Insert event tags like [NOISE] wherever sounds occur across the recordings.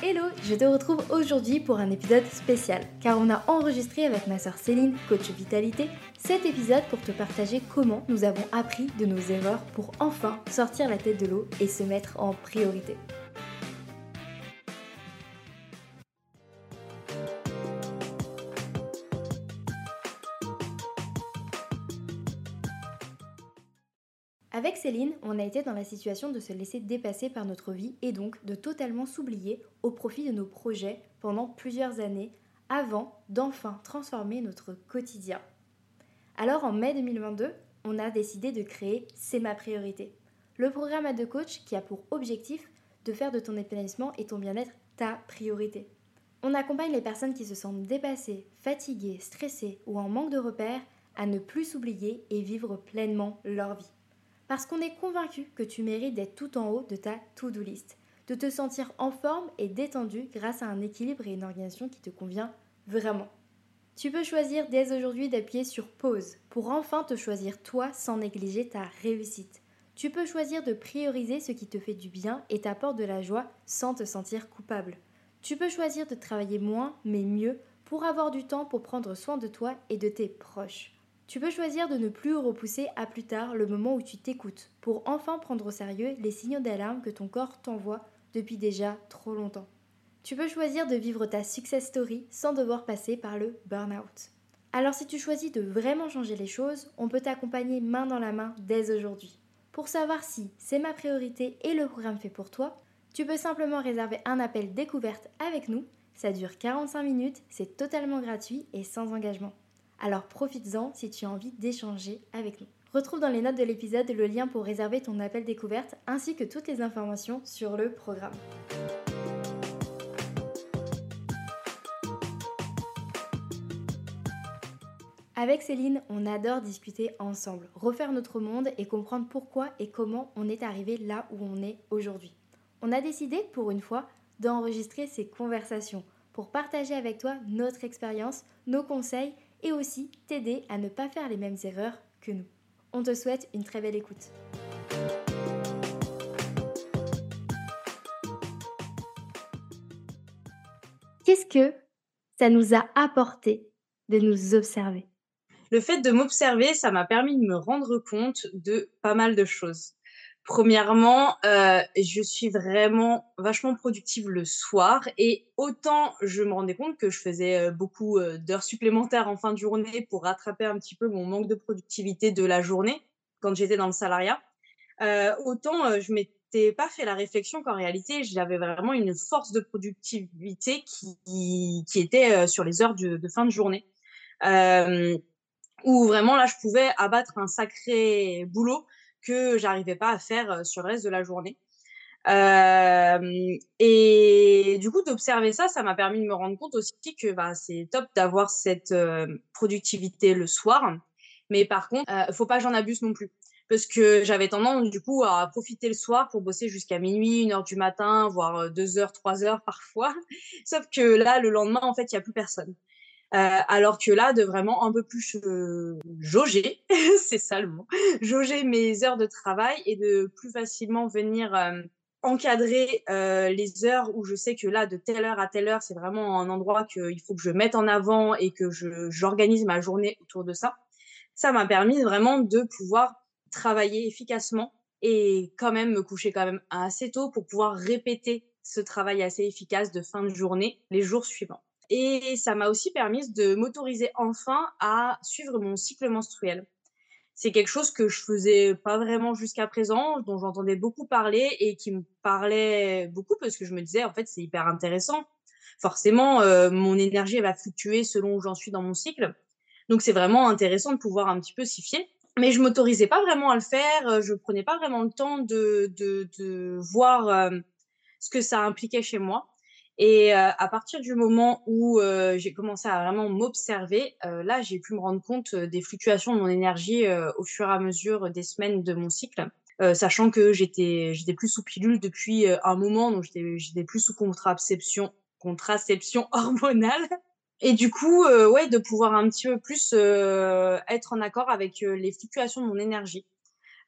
Hello, je te retrouve aujourd'hui pour un épisode spécial, car on a enregistré avec ma soeur Céline, coach vitalité, cet épisode pour te partager comment nous avons appris de nos erreurs pour enfin sortir la tête de l'eau et se mettre en priorité. Avec Céline, on a été dans la situation de se laisser dépasser par notre vie et donc de totalement s'oublier au profit de nos projets pendant plusieurs années avant d'enfin transformer notre quotidien. Alors en mai 2022, on a décidé de créer C'est ma priorité, le programme à deux coach qui a pour objectif de faire de ton épanouissement et ton bien-être ta priorité. On accompagne les personnes qui se sentent dépassées, fatiguées, stressées ou en manque de repères à ne plus s'oublier et vivre pleinement leur vie. Parce qu'on est convaincu que tu mérites d'être tout en haut de ta to-do list, de te sentir en forme et détendu grâce à un équilibre et une organisation qui te convient vraiment. Tu peux choisir dès aujourd'hui d'appuyer sur pause pour enfin te choisir toi sans négliger ta réussite. Tu peux choisir de prioriser ce qui te fait du bien et t'apporte de la joie sans te sentir coupable. Tu peux choisir de travailler moins mais mieux pour avoir du temps pour prendre soin de toi et de tes proches. Tu peux choisir de ne plus repousser à plus tard le moment où tu t'écoutes, pour enfin prendre au sérieux les signaux d'alarme que ton corps t'envoie depuis déjà trop longtemps. Tu peux choisir de vivre ta success story sans devoir passer par le burn-out. Alors si tu choisis de vraiment changer les choses, on peut t'accompagner main dans la main dès aujourd'hui. Pour savoir si c'est ma priorité et le programme fait pour toi, tu peux simplement réserver un appel découverte avec nous. Ça dure 45 minutes, c'est totalement gratuit et sans engagement. Alors profites-en si tu as envie d'échanger avec nous. Retrouve dans les notes de l'épisode le lien pour réserver ton appel découverte ainsi que toutes les informations sur le programme. Avec Céline, on adore discuter ensemble, refaire notre monde et comprendre pourquoi et comment on est arrivé là où on est aujourd'hui. On a décidé, pour une fois, d'enregistrer ces conversations pour partager avec toi notre expérience, nos conseils et aussi t'aider à ne pas faire les mêmes erreurs que nous. On te souhaite une très belle écoute. Qu'est-ce que ça nous a apporté de nous observer? Le fait de m'observer, ça m'a permis de me rendre compte de pas mal de choses. Premièrement, euh, je suis vraiment vachement productive le soir et autant je me rendais compte que je faisais euh, beaucoup euh, d'heures supplémentaires en fin de journée pour rattraper un petit peu mon manque de productivité de la journée quand j'étais dans le salariat, autant je m'étais pas fait la réflexion qu'en réalité j'avais vraiment une force de productivité qui, était sur les heures de fin de journée. où vraiment là je pouvais abattre un sacré boulot que j'arrivais pas à faire sur le reste de la journée. et du coup, d'observer ça, ça m'a permis de me rendre compte aussi que bah, c'est top d'avoir cette productivité le soir. Mais par contre, euh, faut pas que j'en abuse non plus. Parce que j'avais tendance, du coup, à profiter le soir pour bosser jusqu'à minuit, une heure du matin, voire deux heures, trois heures parfois. [LAUGHS] Sauf que là, le lendemain, en fait, il y a plus personne. Euh, alors que là, de vraiment un peu plus euh, jauger, [LAUGHS] c'est ça le mot, jauger mes heures de travail et de plus facilement venir euh, encadrer les heures où je sais que là, de telle heure à telle heure, c'est vraiment un endroit qu'il faut que je mette en avant et que j'organise ma journée autour de ça. Ça m'a permis vraiment de pouvoir travailler efficacement et quand même me coucher quand même assez tôt pour pouvoir répéter ce travail assez efficace de fin de journée les jours suivants. Et ça m'a aussi permis de m'autoriser enfin à suivre mon cycle menstruel. C'est quelque chose que je faisais pas vraiment jusqu'à présent, dont j'entendais beaucoup parler et qui me parlait beaucoup parce que je me disais en fait c'est hyper intéressant. Forcément, euh, mon énergie va fluctuer selon où j'en suis dans mon cycle. Donc c'est vraiment intéressant de pouvoir un petit peu s'y fier. Mais je m'autorisais pas vraiment à le faire, je prenais pas vraiment le temps de, de, de voir euh, ce que ça impliquait chez moi. Et euh, à partir du moment où euh, j'ai commencé à vraiment m'observer, euh, là, j'ai pu me rendre compte des fluctuations de mon énergie au fur et à mesure des semaines de mon cycle. sachant que j'étais j'étais plus sous pilule depuis un moment, donc j'étais j'étais plus sous contraception contraception [LAUGHS] hormonale. Et du coup, ouais, de pouvoir un petit peu plus être en accord avec les fluctuations de mon énergie.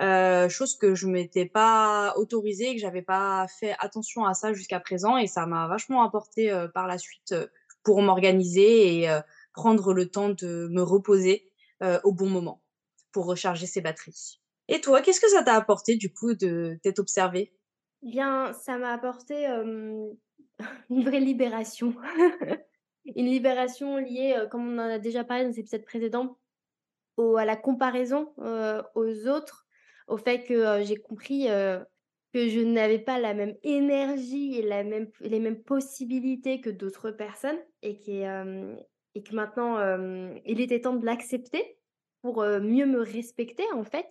Chose que je m'étais pas autorisée que j'avais pas fait attention à ça jusqu'à présent et ça m'a vachement apporté, par la suite, pour m'organiser et prendre le temps de me reposer, au bon moment pour recharger ses batteries. Et toi, qu'est-ce que ça t'a apporté du coup de t'être observée? Bien, ça m'a apporté, [LAUGHS] une vraie libération. [LAUGHS] Une libération liée, comme on en a déjà parlé dans les épisodes précédents, au à la comparaison, aux autres, au fait que, j'ai compris, que je n'avais pas la même énergie et la même les mêmes possibilités que d'autres personnes et que maintenant, il était temps de l'accepter pour, mieux me respecter en fait.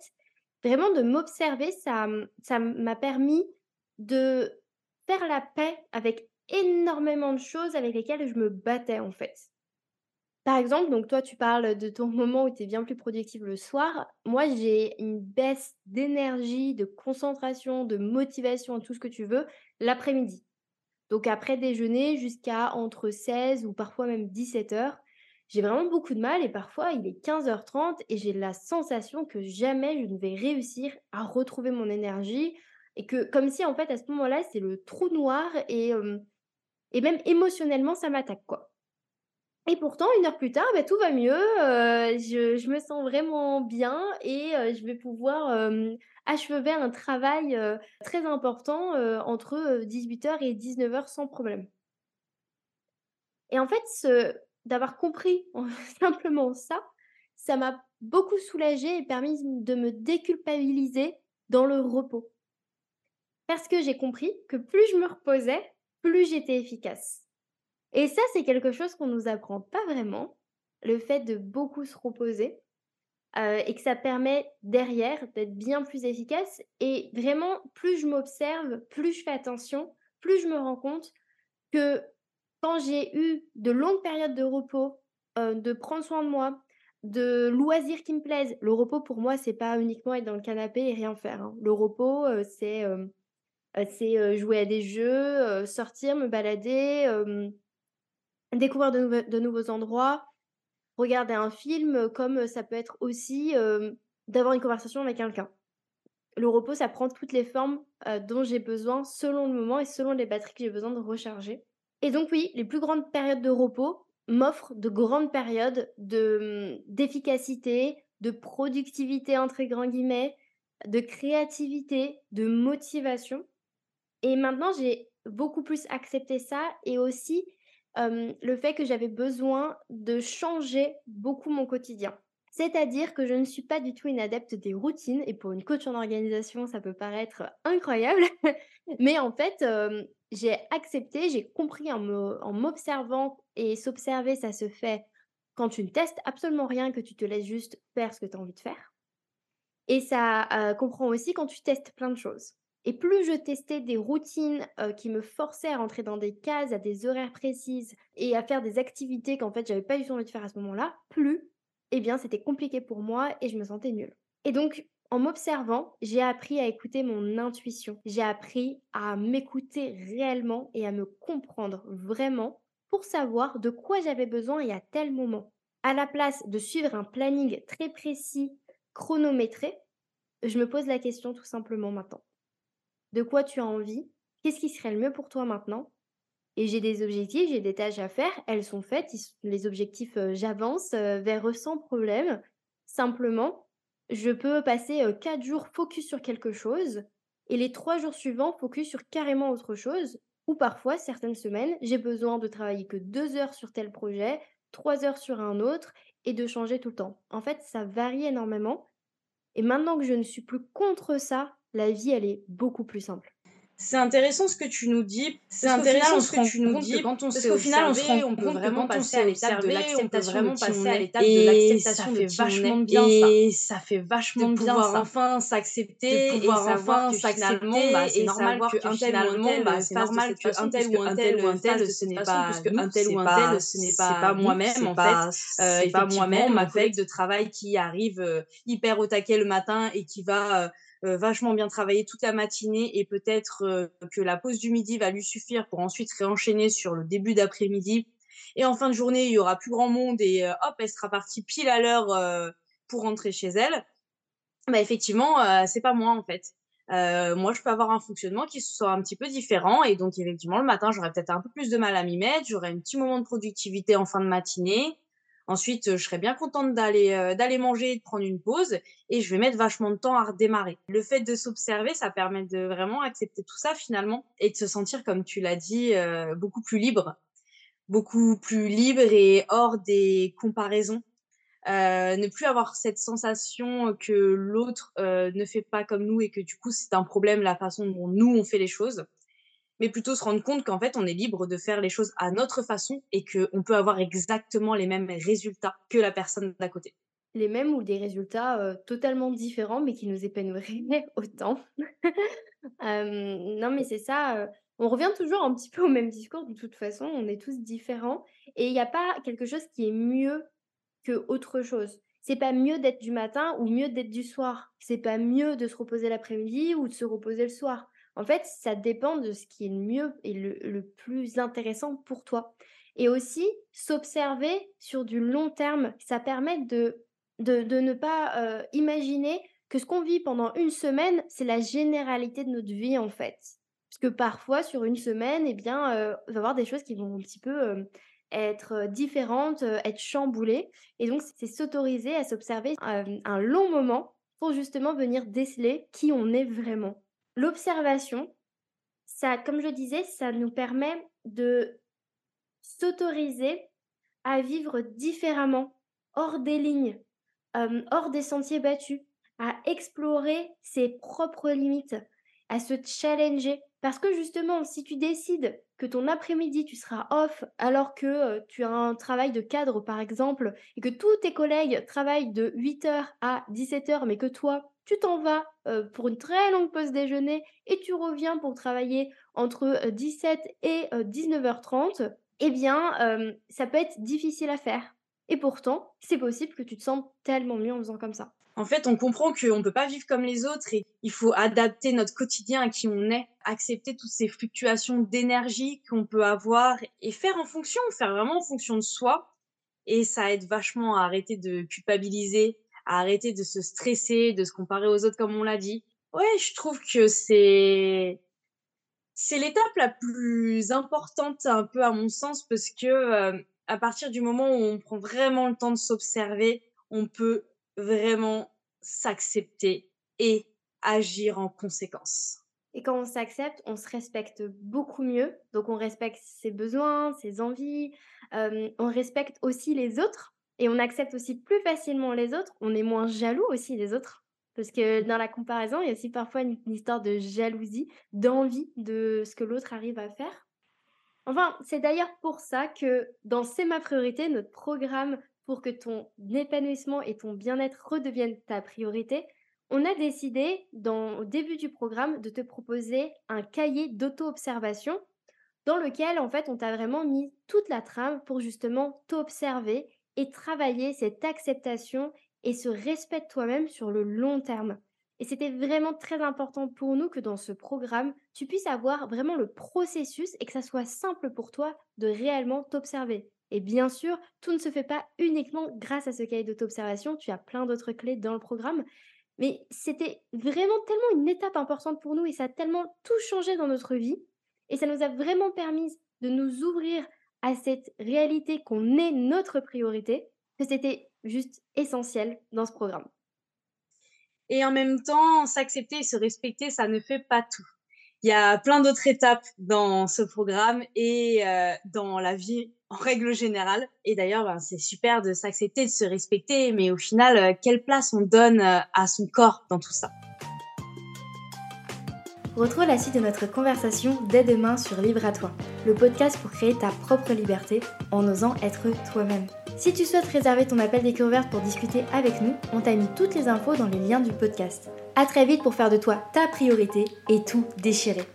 Vraiment de m'observer, ça, ça m'a permis de faire la paix avec énormément de choses avec lesquelles je me battais, en fait. Par exemple, donc toi, tu parles de ton [LAUGHS] moment où tu es bien plus productive le soir. Moi, j'ai une baisse d'énergie, de concentration, de motivation, tout ce que tu veux, l'après-midi. Donc après déjeuner jusqu'à entre 16 ou parfois même 17 heures, j'ai vraiment beaucoup de mal et parfois il est 15h30 et j'ai la sensation que jamais je ne vais réussir à retrouver mon énergie et que comme si en fait à ce moment-là c'est le trou noir et et même émotionnellement, ça m'attaque, quoi. Et pourtant, une heure plus tard, bah, tout va mieux, heu, je me sens vraiment bien et heu, je vais pouvoir, hem, achever un travail, très important, entre, dix-huit heures et dix-neuf heures sans problème. Et en fait, d'avoir compris [LAUGHS] simplement ça, ça m'a beaucoup soulagée et permis de me déculpabiliser dans le repos. Parce que j'ai compris que plus je me reposais, plus j'étais efficace. Et ça, c'est quelque chose qu'on nous apprend pas vraiment, le fait de beaucoup se reposer, heu et que ça permet derrière d'être bien plus efficace et vraiment plus je m'observe, plus je fais attention, plus je me rends compte que quand j'ai eu de longues périodes de repos, heu, de prendre soin de moi, de loisirs qui me plaisent. Le repos pour moi, c'est pas uniquement être dans le canapé et rien faire, hein. Le repos, heu, c'est, jouer à des jeux, sortir, me balader, découvrir de nouveaux endroits, regarder un film, heu, comme, ça peut être aussi, d'avoir une conversation avec quelqu'un. Le repos, ça prend toutes les formes, heu, dont j'ai besoin selon le moment et selon les batteries que j'ai besoin de recharger. Et donc oui, les plus grandes périodes de repos m'offrent de grandes périodes de, mmh, d'efficacité, de «productivité» entre grands guillemets, de créativité, de motivation et maintenant, j'ai beaucoup plus accepté ça et aussi, le fait que j'avais besoin de changer beaucoup mon quotidien. C'est-à-dire que je ne suis pas du tout une adepte des routines et pour une coach en organisation, ça peut paraître incroyable, [LAUGHS] mais en fait, j'ai accepté, j'ai compris en m'observant et s'observer, ça se fait quand tu ne testes absolument rien, que tu te laisses juste faire ce que tu as envie de faire et ça, comprend aussi quand tu testes plein de choses. Et plus je testais des routines, heu, qui me forçaient à rentrer dans des cases, à des horaires précises et à faire des activités qu'en fait j'avais pas du tout envie de faire à ce moment-là, plus, eh bien c'était compliqué pour moi et je me sentais nulle. Et donc en m'observant, j'ai appris à écouter mon intuition. J'ai appris à m'écouter réellement et à me comprendre vraiment pour savoir de quoi j'avais besoin et à tel moment. À la place de suivre un planning très précis, chronométré, je me pose la question tout simplement maintenant de quoi tu as envie, qu'est-ce qui serait le mieux pour toi maintenant? Et j'ai des objectifs, j'ai des tâches à faire, elles sont faites, les objectifs, j'avance vers eux sans problème. Simplement, je peux passer euh, quatre jours focus sur quelque chose et les trois jours suivants focus sur carrément autre chose. Ou parfois, certaines semaines, j'ai besoin de travailler que deux heures sur tel projet, trois heures sur un autre et de changer tout le temps. En fait, ça varie énormément. Et maintenant que je ne suis plus contre ça, la vie, elle est beaucoup plus simple. C'est intéressant ce que tu nous dis. C'est intéressant ce que tu nous dis. Quand on s'est final, on se rend compte on peut vraiment passer à l'étape de l'acceptation, vraiment passer à l'étape de l'acceptation de vachement bien ça. Et ça fait vachement bien pouvoir enfin s'accepter et pouvoir enfin s'accepter bah, c'est normal que un tel ou un tel bah, c'est normal que un tel ou un tel ou un tel ce n'est pas que un tel ou un tel ce n'est pas moi-même en fait c'est pas moi-même ma collègue de travail qui arrive euh, hyper au taquet le matin et qui va euh, euh, vachement bien travaillé toute la matinée et peut-être euh, que la pause du midi va lui suffire pour ensuite réenchaîner sur le début d'après-midi. Et en fin de journée, il y aura plus grand monde et euh, hop, elle sera partie pile à l'heure pour rentrer chez elle. bah, effectivement, c'est pas moi en fait. moi, je peux avoir un fonctionnement qui soit un petit peu différent et donc effectivement, le matin, j'aurais peut-être un peu plus de mal à m'y mettre, j'aurais un petit moment de productivité en fin de matinée. Ensuite, je serais bien contente d'aller d'aller manger, de prendre une pause et je vais mettre vachement de temps à redémarrer. Le fait de s'observer, ça permet de vraiment accepter tout ça finalement et de se sentir, comme tu l'as dit, beaucoup plus libre, beaucoup plus libre et hors des comparaisons. ne plus avoir cette sensation que l'autre ne fait pas comme nous et que du coup c'est un problème la façon dont nous on fait les choses mais plutôt se rendre compte qu'en fait, on est libre de faire les choses à notre façon et qu'on peut avoir exactement les mêmes résultats que la personne d'à côté. Les mêmes ou des résultats euh, totalement différents, mais qui nous épanouiraient [LAUGHS] autant. [LAUGHS] non, mais c'est ça. Euh, on revient toujours un petit peu au même discours. De toute façon, on est tous différents. Et il n'y a pas quelque chose qui est mieux que autre chose. C'est pas mieux d'être du matin ou mieux d'être du soir. C'est pas mieux de se reposer l'après-midi ou de se reposer le soir. En fait, ça dépend de ce qui est le mieux et le, plus intéressant pour toi. Et aussi, s'observer sur du long terme, ça permet de, de, ne pas euh, imaginer que ce qu'on vit pendant une semaine, c'est la généralité de notre vie en fait. Parce que parfois, sur une semaine, eh bien, euh, il va avoir des choses qui vont un petit peu euh, être différentes, être chamboulées. Et donc, c'est s'autoriser à s'observer un long moment pour justement venir déceler qui on est vraiment. L'observation, comme je disais, ça nous permet de s'autoriser à vivre différemment, hors des lignes, hors des sentiers battus, à explorer ses propres limites, à se challenger. Parce que justement, si tu décides que ton après-midi, tu seras off alors que tu as un travail de cadre, par exemple, et que tous tes collègues travaillent de 8h à 17h, mais que toi, tu t'en vas pour une très longue pause déjeuner et tu reviens pour travailler entre 17 et 19h30, eh bien, ça peut être difficile à faire. Et pourtant, c'est possible que tu te sentes tellement mieux en faisant comme ça. En fait, on comprend qu'on ne peut pas vivre comme les autres et il faut adapter notre quotidien à qui on est, accepter toutes ces fluctuations d'énergie qu'on peut avoir et faire en fonction, faire vraiment en fonction de soi. Et ça aide vachement à arrêter de culpabiliser, arrêter de se stresser, de se comparer aux autres comme on l'a dit. Ouais, je trouve que c'est c'est l'étape la plus importante un peu à mon sens parce que euh, à partir du moment où on prend vraiment le temps de s'observer, on peut vraiment s'accepter et agir en conséquence. Et quand on s'accepte, on se respecte beaucoup mieux. Donc on respecte ses besoins, ses envies, euh, on respecte aussi les autres et on accepte aussi plus facilement les autres, on est moins jaloux aussi des autres. Parce que dans la comparaison, il y a aussi parfois une, histoire de jalousie, d'envie de ce que l'autre arrive à faire. Enfin, c'est d'ailleurs pour ça que dans C'est ma priorité, notre programme pour que ton épanouissement et ton bien-être redeviennent ta priorité, on a décidé dans, au début du programme de te proposer un cahier d'auto-observation dans lequel en fait on t'a vraiment mis toute la trame pour justement t'observer et travailler cette acceptation et ce respect de toi-même sur le long terme. Et c'était vraiment très important pour nous que dans ce programme, tu puisses avoir vraiment le processus et que ça soit simple pour toi de réellement t'observer. Et bien sûr, tout ne se fait pas uniquement grâce à ce cahier d'auto-observation, tu as plein d'autres clés dans le programme. Mais c'était vraiment tellement une étape importante pour nous et ça a tellement tout changé dans notre vie. Et ça nous a vraiment permis de nous ouvrir à cette réalité qu'on est notre priorité, que c'était juste essentiel dans ce programme. Et en même temps, s'accepter et se respecter, ça ne fait pas tout. Il y a plein d'autres étapes dans ce programme et euh, dans la vie en règle générale. Et d'ailleurs, ben, c'est super de s'accepter, de se respecter, mais au final, euh, quelle place on donne euh, à son corps dans tout ça? Retrouve la suite de notre conversation dès demain sur Libre à toi, le podcast pour créer ta propre liberté en osant être toi-même. Si tu souhaites réserver ton appel découverte pour discuter avec nous, on t'a mis toutes les infos dans les liens du podcast. A très vite pour faire de toi ta priorité et tout déchirer.